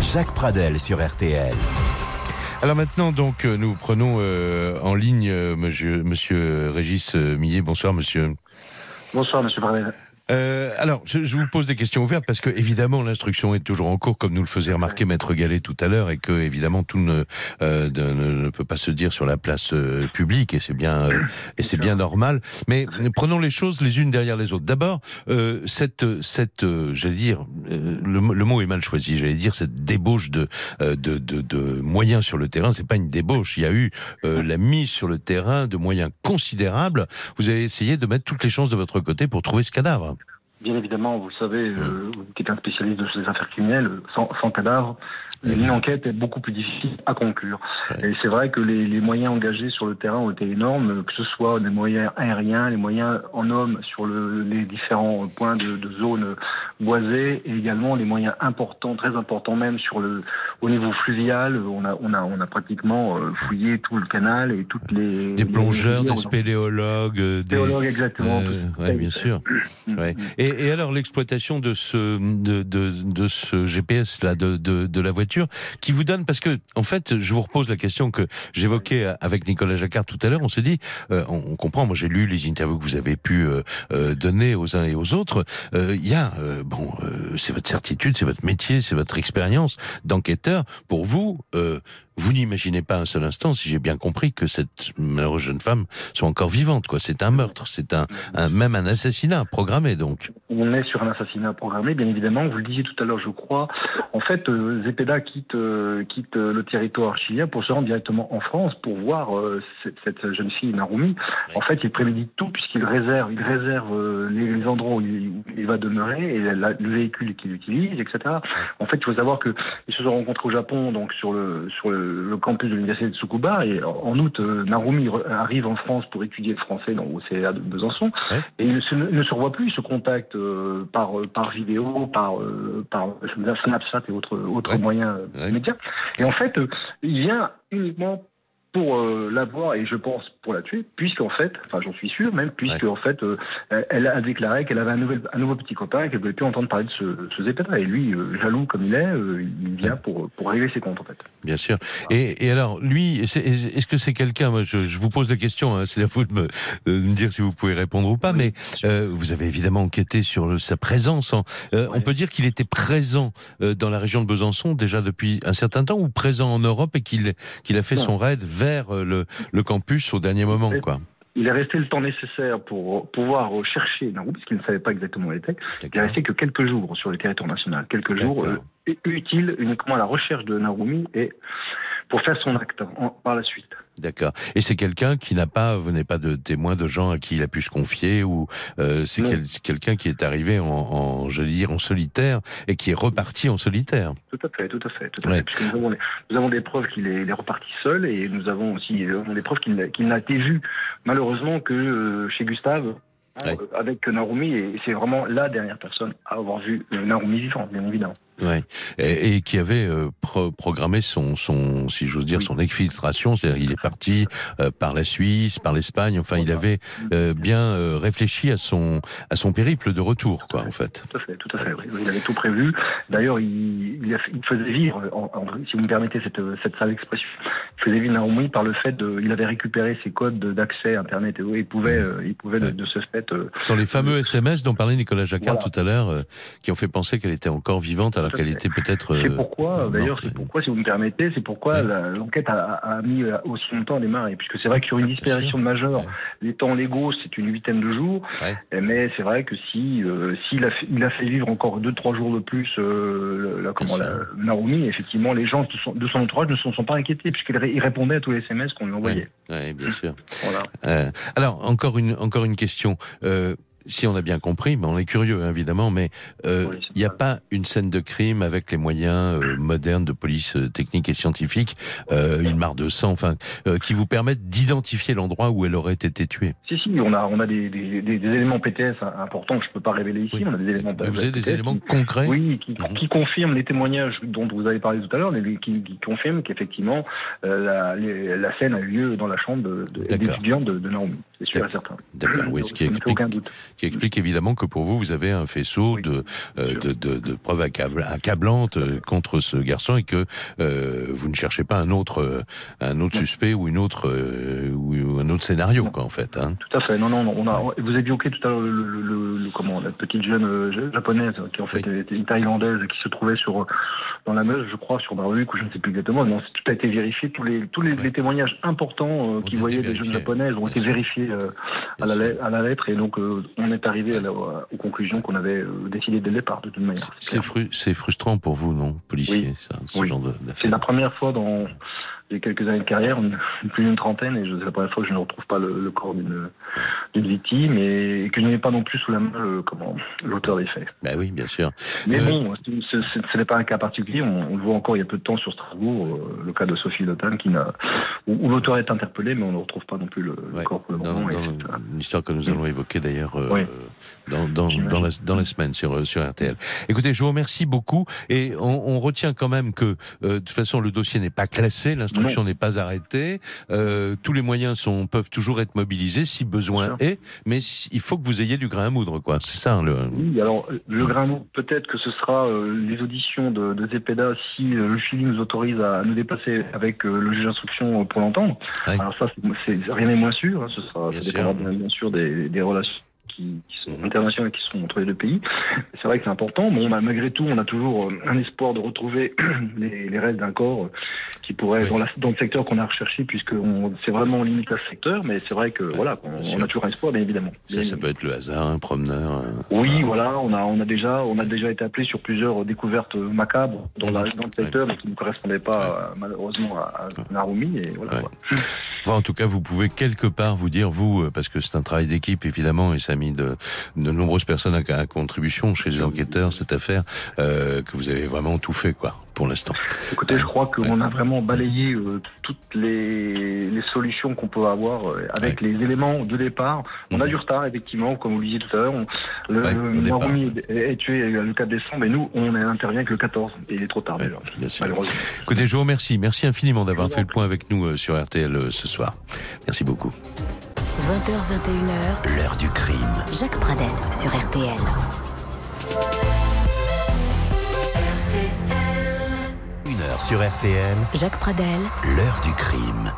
Jacques Pradel sur RTL. Alors maintenant, donc, euh, nous prenons euh, en ligne euh, monsieur, monsieur Régis Millet. Bonsoir, monsieur. Bonsoir, monsieur Pradel. Euh, alors, je, je, vous pose des questions ouvertes parce que évidemment l'instruction est toujours en cours, comme nous le faisait remarquer Maître Gallet tout à l'heure, et que évidemment tout ne, euh, ne, ne, peut pas se dire sur la place euh, publique, et c'est bien euh, et c'est bien normal. Mais prenons les choses les unes derrière les autres. D'abord, euh, cette cette j'allais dire le, le, mot est mal choisi. J'allais dire cette débauche de, de, de, de moyens sur le terrain. C'est pas une débauche. Il y a eu la mise sur le terrain de moyens considérables. Vous avez essayé de mettre toutes les chances de votre côté pour trouver ce cadavre. Bien évidemment, vous savez, euh, vous qui êtes un spécialiste de ces affaires criminelles, sans, sans cadavre, une enquête est beaucoup plus difficile à conclure. Et c'est vrai que les, les, moyens engagés sur le terrain ont été énormes, que ce soit des moyens aériens, les moyens en hommes sur le, les différents points de, de zones boisées, et également les moyens importants, très importants même sur le au niveau fluvial. On a on a on a pratiquement euh, fouillé tout le canal et toutes les des plongeurs, des spéléologues, des spéléologues exactement. Euh, ouais, bien sûr. ouais. Et, et alors l'exploitation de ce de, de, de ce GPS là de, de, de la voiture qui vous donne parce que en fait, je vous repose la question que j'évoquais avec Nicolas Jacquard tout à l'heure. On se dit, euh, on, comprend. Moi, j'ai lu les interviews que vous avez pu euh, euh, donner aux uns et aux autres. Il y a bon, c'est votre certitude, c'est votre métier, c'est votre expérience d'enquêteur. Pour vous, vous n'imaginez pas un seul instant, si j'ai bien compris, que cette malheureuse jeune femme soit encore vivante. Quoi, c'est un meurtre, c'est un, même un assassinat programmé. Donc, on est sur un assassinat programmé, bien évidemment. Vous le disiez tout à l'heure, je crois. En fait, euh, Zepeda quitte euh, quitte euh, le territoire chilien pour se rendre directement en France pour voir cette, jeune fille Narumi. En fait, il prémédite tout puisqu'il réserve, il réserve les, endroits où il, va demeurer et le véhicule qu'il utilise, etc. En fait, il faut savoir que ils se sont rencontrés au Japon, donc sur le sur le le campus de l'université de Tsukuba. Et en août, euh, Narumi arrive en France pour étudier le français dans, au CA de Besançon. Et il ne se, ne se revoit plus, il se contacte euh, par, euh, par vidéo, par, par Snapchat et autres, autres moyens médias. Et en fait, il vient uniquement pour euh, la voir et je pense pour la tuer, puisqu'en fait, enfin j'en suis sûr même, puisque en fait, euh, elle a déclaré qu'elle avait un, nouvel, un nouveau petit copain et qu'elle voulait plus entendre parler de ce, ce. Et lui, euh, jaloux comme il est, il vient pour, pour régler ses comptes en fait. Bien sûr. Et, et alors, lui, est-ce que c'est quelqu'un, je, je, vous pose la question, hein, c'est à vous de me, de me, dire si vous pouvez répondre ou pas, mais vous avez évidemment enquêté sur sa présence. En, on peut dire qu'il était présent dans la région de Besançon déjà depuis un certain temps ou présent en Europe et qu'il qu'il a fait son raid vers euh, le, le campus au dernier moment, quoi. Il est resté le temps nécessaire pour pouvoir chercher Naroumi, parce qu'il ne savait pas exactement où il était. Il est resté que quelques jours sur le territoire national, quelques jours euh, utiles uniquement à la recherche de Narumi et pour faire son acte par la suite. D'accord. Et c'est quelqu'un qui n'a pas, vous n'êtes pas de témoin de gens à qui il a pu se confier, ou euh, c'est quelqu'un qui est arrivé en, en, je veux dire, en solitaire et qui est reparti en solitaire. Tout à fait, tout à fait, tout à fait. Puisque nous, avons, nous avons, des preuves qu'il est, est, reparti seul et nous avons aussi euh, des preuves qu'il n'a été vu malheureusement que euh, chez Gustave euh, avec Narumi et c'est vraiment la dernière personne à avoir vu Narumi vivant, bien évidemment. Ouais. Et, et, qui avait euh, programmé son, son, si j'ose dire, son exfiltration. C'est-à-dire, il est parti euh, par la Suisse, par l'Espagne. Enfin, il avait euh, bien réfléchi à son, à son périple de retour, quoi, en fait. Tout à fait, tout à fait. Oui. Il avait tout prévu. D'ailleurs, il, il, faisait vivre, en, si vous me permettez cette, cette sale expression, il faisait vivre Naomi par le fait de, il avait récupéré ses codes d'accès Internet et il pouvait, il pouvait de, de, ce fait. Ce sont les fameux SMS dont parlait Nicolas Jacquard tout à l'heure, qui ont fait penser qu'elle était encore vivante alors qu'elle était peut-être. C'est pourquoi, euh, d'ailleurs, c'est pourquoi, si vous me permettez, c'est pourquoi l'enquête a, a, mis euh, aussi longtemps à démarrer, puisque c'est vrai que sur une disparition de majeur, les temps légaux, c'est une huitaine de jours, mais c'est vrai que si euh, s'il a, fait, il a fait vivre encore deux trois jours de plus, euh, la, comment la, Naomi, effectivement, les gens de son, de son entourage ne se sont pas inquiétés puisqu'il répondait à tous les SMS qu'on lui envoyait. Oui, bien sûr. Voilà. Euh, alors encore une encore une question. Si on a bien compris, mais on est curieux hein, évidemment, mais euh, il n'y a pas une scène de crime avec les moyens euh, modernes de police euh, technique et scientifique, une mare de sang, enfin, qui vous permettent d'identifier l'endroit où elle aurait été tuée. Si, si, on a, on a des, des, des, éléments PTS importants que je ne peux pas révéler ici. On a des éléments. Vous avez des éléments concrets Oui, qui, mhm. qui, confirment les témoignages dont vous avez parlé tout à l'heure, qui, qui confirment qu'effectivement la, la, scène a eu lieu dans la chambre de, d'étudiants de, de Naomi. C'est sûr et certain. D'accord, oui, ce qui explique, aucun doute qui explique évidemment que pour vous, vous avez un faisceau de, euh, de, de, de, preuves accablantes euh, contre ce garçon et que euh, vous ne cherchez pas un autre, un autre suspect ou une autre ou un autre scénario, quoi, en fait. Hein. Tout à fait. Non, non, on a. Vous tout à l'heure le, le, comment la petite jeune japonaise qui en fait était une thaïlandaise qui se trouvait sur dans la Meuse, je crois, sur Baruch ou je ne sais plus exactement. Non, tout a été vérifié. Tous les tous les, les témoignages importants qui voyaient des jeunes japonaises ont été vérifiés à la, à la lettre et donc on est arrivé à aux conclusions qu'on avait euh, décidé dès le départ, de toute manière. C'est frustrant pour vous, non, policier, ça, ce genre C'est la première fois dans j'ai quelques années de carrière, plus d'une trentaine, et c'est la première fois que je ne retrouve pas le, corps d'une victime et, que je n'ai pas non plus sous la main comment l'auteur des faits. Ben oui, bien sûr. Mais euh, bon, ce, n'est pas un cas particulier. On, le voit encore il y a peu de temps sur Strasbourg, euh, le cas de Sophie Lotan, qui n'a où, l'auteur est interpellé, mais on ne retrouve pas non plus le, corps pour le moment. Une histoire que nous allons évoquer d'ailleurs euh, dans, dans, dans, la, dans semaines sur, sur RTL. Écoutez, je vous remercie beaucoup et on, on retient quand même que de toute façon le dossier n'est pas classé, l'instruction n'est pas arrêtée. Euh, tous les moyens sont, peuvent toujours être mobilisés si besoin est, mais il faut que vous ayez du grain à moudre, quoi. C'est ça. Le... Oui, alors le grain à moudre, peut-être que ce sera euh, les auditions de, de Zepeda si euh, le Chili nous autorise à nous déplacer avec le juge d'instruction pour l'entendre. Alors ça, c'est, rien n'est moins sûr. Hein. ce sera, bien ça dépendra bien, sûr des, des relations qui, sont internationales et qui sont entre les deux pays. C'est vrai que c'est important. Bon, bah, malgré tout, on a toujours euh, un espoir de retrouver les, les restes d'un corps euh, qui pourrait, dans, dans, le secteur qu'on a recherché, puisque c'est vraiment limité à ce secteur, mais c'est vrai que voilà, on, a toujours un espoir, bien évidemment. Ça, ça peut être le hasard, un promeneur. Oui, voilà, on a, on a déjà, on a déjà été appelé sur plusieurs découvertes macabres dans, la, dans le secteur, mais qui ne correspondaient pas malheureusement à, à Narumi, et voilà. en tout cas, vous pouvez quelque part vous dire, vous, euh, parce que c'est un travail d'équipe évidemment, et ça mis de, de nombreuses personnes à, contribution chez les enquêteurs cette affaire, euh, que vous avez vraiment tout fait, quoi pour l'instant. Écoutez, je crois qu'on a vraiment balayé euh, toutes les, les solutions qu'on peut avoir euh, avec les éléments de départ. On a mhm. du retard, effectivement, comme vous le disiez tout à l'heure. Le, ouais, est, tué le 4 décembre, mais nous, on intervient que le 14. Et il est trop tard déjà, malheureusement. Écoutez, je vous remercie. Merci infiniment d'avoir fait le point avec nous sur RTL ce soir. Merci beaucoup. 20h, 21h. L'heure du crime. Jacques Pradel sur RTL. sur RTL. Jacques Pradel. L'heure du crime.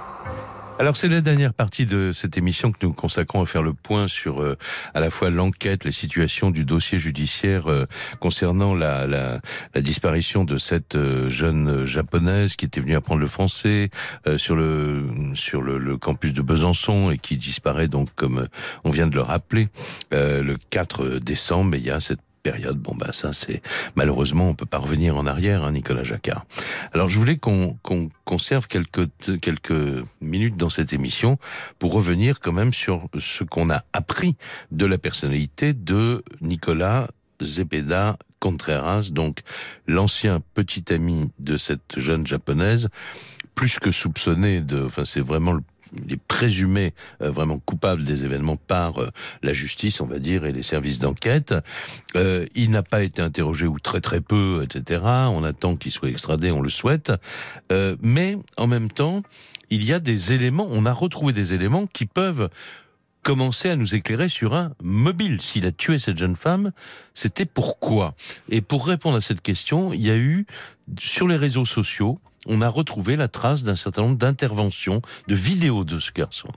Alors c'est la dernière partie de cette émission que nous consacrons à faire le point sur euh, à la fois l'enquête, la situation du dossier judiciaire euh, concernant la, la, la, disparition de cette euh, jeune japonaise qui était venue apprendre le français sur le sur le, le, campus de Besançon et qui disparaît donc comme on vient de le rappeler le 4 décembre. Et il y a cette période. Bon, ben ça, c'est malheureusement, on peut pas revenir en arrière, hein, Nicolas Jacquard. Alors, je voulais qu'on conserve quelques quelques minutes dans cette émission pour revenir quand même sur ce qu'on a appris de la personnalité de Nicolas Zepeda Contreras, donc l'ancien petit ami de cette jeune japonaise, plus que soupçonné de, enfin c'est vraiment le il est présumé euh, vraiment coupable des événements par euh, la justice, on va dire, et les services d'enquête. Euh, il n'a pas été interrogé ou très très peu, etc. On attend qu'il soit extradé, on le souhaite. mais en même temps, il y a des éléments, on a retrouvé des éléments qui peuvent commencer à nous éclairer sur un mobile. S'il a tué cette jeune femme, c'était pourquoi? Et pour répondre à cette question, il y a eu sur les réseaux sociaux on a retrouvé la trace d'un certain nombre d'interventions, de vidéos de ce garçon.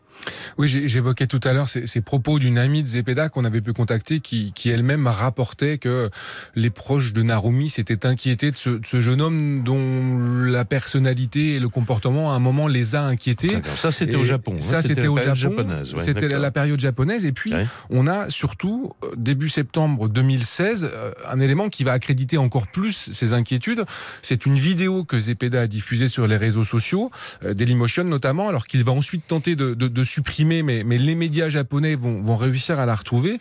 Oui, j'évoquais tout à l'heure ces, propos d'une amie de Zepeda qu'on avait pu contacter, qui, elle-même rapportait que les proches de Narumi s'étaient inquiétés de ce, jeune homme dont la personnalité et le comportement à un moment les a inquiétés. Ça, c'était au Japon. Hein. Ça, c'était au Japon. c'était la période japonaise. Et puis, on a surtout, euh, début septembre 2016, euh, un élément qui va accréditer encore plus ces inquiétudes. C'est une vidéo que Zepeda a diffusée sur les réseaux sociaux, euh, Dailymotion notamment, alors qu'il va ensuite tenter de, de, de supprimée, mais, mais les médias japonais vont, vont réussir à la retrouver.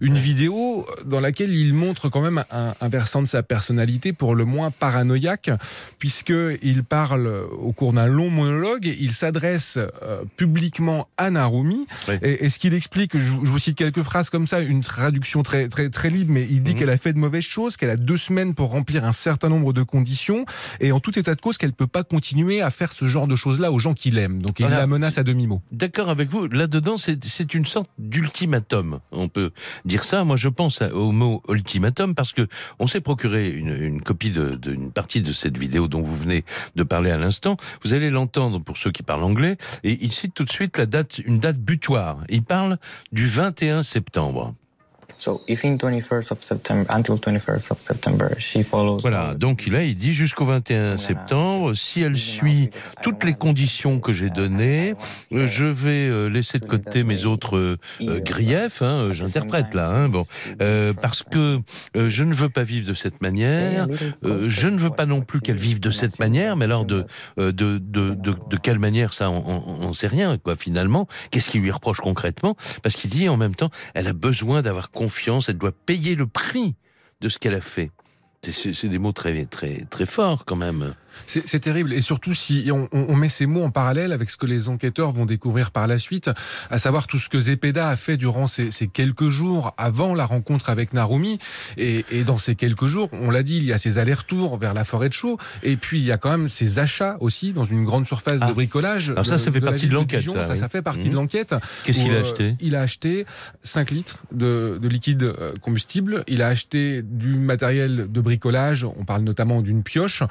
Une vidéo dans laquelle il montre quand même un, un versant de sa personnalité pour le moins paranoïaque, puisqu'il parle au cours d'un long monologue, il s'adresse euh, publiquement à Narumi. Et, et, ce qu'il explique, je, je, vous cite quelques phrases comme ça, une traduction très, très, très libre, mais il dit mhm. qu'elle a fait de mauvaises choses, qu'elle a deux semaines pour remplir un certain nombre de conditions, et en tout état de cause qu'elle peut pas continuer à faire ce genre de choses-là aux gens qu'il aime. Donc il la menace à demi-mot. D'accord avec vous. Là-dedans, c'est une sorte d'ultimatum. On peut dire ça. Moi, je pense au mot ultimatum parce que on s'est procuré une, une copie d'une partie de cette vidéo dont vous venez de parler à l'instant. Vous allez l'entendre pour ceux qui parlent anglais. Et il cite tout de suite la date, une date butoir. Il parle du 21 septembre. Voilà, donc là, il dit jusqu'au 21 septembre, si elle suit toutes les conditions que j'ai données, euh, je vais euh, laisser de côté mes autres euh, griefs, hein, j'interprète là, hein, bon, euh, parce que je ne veux pas vivre de cette manière, euh, je ne veux pas non plus qu'elle vive de cette manière, mais alors de, de, de, de, de quelle manière ça, on ne sait rien, quoi, finalement. Qu'est-ce qu'il lui reproche concrètement? Parce qu'il dit en même temps, elle a besoin d'avoir confiance, elle doit payer le prix de ce qu'elle a fait. C'est- des mots très, très, très forts quand même. C'est terrible. Et surtout si on, on- on met ces mots en parallèle avec ce que les enquêteurs vont découvrir par la suite, à savoir tout ce que Zepeda a fait durant ces, ces quelques jours avant la rencontre avec Narumi. Et, et dans ces quelques jours, on l'a dit, il y a ces allers-retours vers la forêt de chaux. Et puis il y a quand même ces achats aussi dans une grande surface Ah. de bricolage. Alors ça, ça fait partie de l'enquête, ça, Ça, oui. ça fait partie Mhm. de l'enquête. Qu'est-ce qu'il a euh, acheté? Il a acheté 5 litres de, de liquide euh, combustible. Il a acheté du matériel de bricolage. On parle notamment d'une pioche.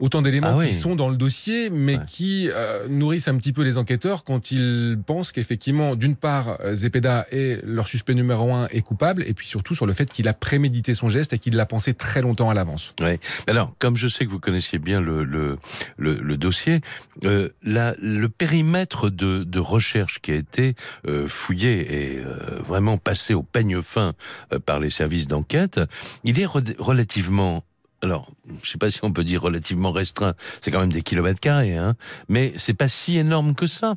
Autant d'éléments Ah oui. qui sont dans le dossier, mais Ouais. qui euh, nourrissent un petit peu les enquêteurs quand ils pensent qu'effectivement, d'une part, euh, Zepeda est leur suspect numéro un est coupable, et puis surtout sur le fait qu'il a prémédité son geste et qu'il l'a pensé très longtemps à l'avance. Ouais. Alors, comme je sais que vous connaissiez bien le, le, le, le dossier, euh, la, le périmètre de, de recherche qui a été euh, fouillé et vraiment passé au peigne fin par les services d'enquête, il est re- relativement alors, je sais pas si on peut dire relativement restreint, c'est quand même des kilomètres carrés, hein, mais c'est pas si énorme que ça.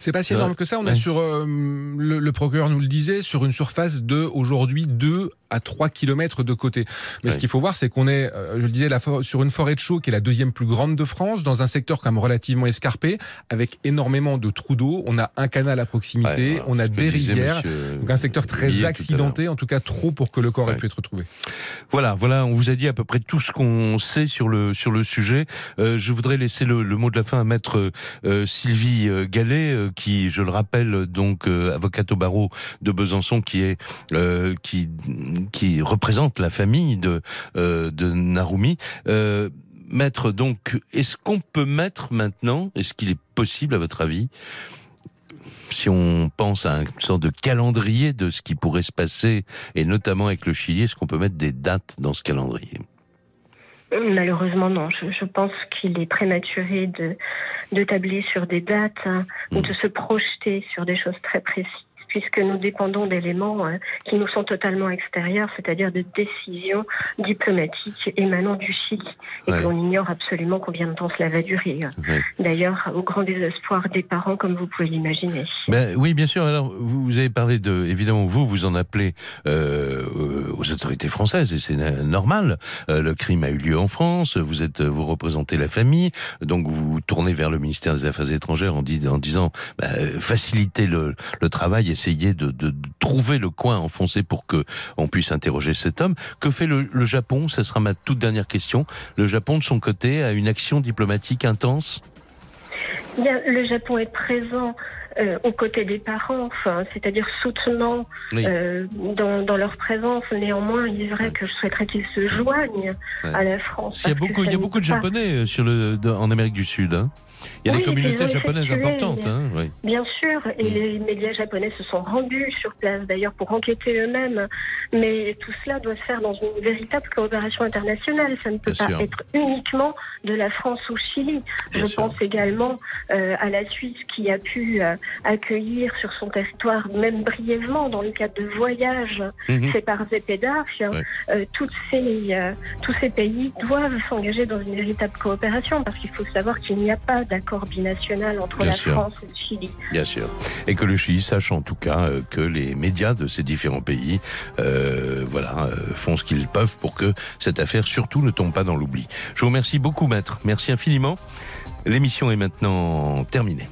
C'est pas si énorme que ça. On Ouais. est sur, euh, le, le procureur nous le disait, sur une surface de aujourd'hui 2 à 3 kilomètres de côté. Mais Ouais. ce qu'il faut voir, c'est qu'on est, euh, je le disais, la sur une forêt de chaux qui est la deuxième plus grande de France, dans un secteur quand même relativement escarpé, avec énormément de trous d'eau. On a un canal à proximité, Ouais, on a des rivières. Donc un secteur très accidenté, en tout cas trop pour que le corps ait pu être retrouvé. Voilà, voilà, on vous a dit à peu près tout ce qu'on sait sur le sur le sujet. Euh, je voudrais laisser le, le mot de la fin à maître euh, Sylvie euh, Gallet, qui, je le rappelle, donc avocate au barreau de Besançon, qui est qui qui représente la famille de de Narumi. Maître, donc, est-ce qu'on peut mettre maintenant, est-ce qu'il est possible, à votre avis, si on pense à une sorte de calendrier de ce qui pourrait se passer, et notamment avec le Chili, est-ce qu'on peut mettre des dates dans ce calendrier? Malheureusement, non. Je, je pense qu'il est prématuré de, de tabler sur des dates hein, ou Mm. de se projeter sur des choses très précises, puisque nous dépendons d'éléments hein, qui nous sont totalement extérieurs, c'est-à-dire de décisions diplomatiques émanant du Chili, et Ouais. qu'on ignore absolument combien de temps cela va durer. Ouais. D'ailleurs, au grand désespoir des parents, comme vous pouvez l'imaginer. Ben, oui, bien sûr. Alors, vous, avez parlé de, évidemment, vous, vous en appelez euh, aux autorités françaises, et c'est normal. Euh, le crime a eu lieu en France. Vous êtes, vous représentez la famille, donc vous tournez vers le ministère des Affaires étrangères en, dis- en disant ben, faciliter le, le travail, essayer de, de- de trouver le coin enfoncé pour que on puisse interroger cet homme. Que fait le, le Japon? Ce sera ma toute dernière question. Le Japon, de son côté, a une action diplomatique intense? Bien, le Japon est présent euh, aux côtés des parents, enfin, c'est-à-dire soutenant Oui. euh, dans, dans leur présence. Néanmoins, il est vrai que je souhaiterais qu'ils se joignent Ouais. à la France. Il y a beaucoup, il ça y a ne beaucoup de Japonais euh, sur le, en Amérique du Sud. Hein. Il y a Oui, des communautés japonaises importantes. Hein, oui. Bien sûr, et Mm. les médias japonais se sont rendus sur place d'ailleurs pour enquêter eux-mêmes. Mais tout cela doit se faire dans une véritable coopération internationale. Ça ne peut Bien pas sûr. être uniquement de la France au Chili. Bien Je sûr. pense également euh, à la Suisse qui a pu euh, accueillir sur son territoire, même brièvement, dans le cadre de voyages Mhm. faits par Zepeda. Ouais. Euh, toutes ces, tous ces pays doivent s'engager dans une véritable coopération parce qu'il faut savoir qu'il n'y a pas d'accord binational entre Bien la sûr. France et le Chili. Bien sûr. Et que le Chili sache en tout cas euh, que les médias de ces différents pays euh, voilà, euh, font ce qu'ils peuvent pour que cette affaire surtout ne tombe pas dans l'oubli. Je vous remercie beaucoup, maître. Merci infiniment. L'émission est maintenant terminée.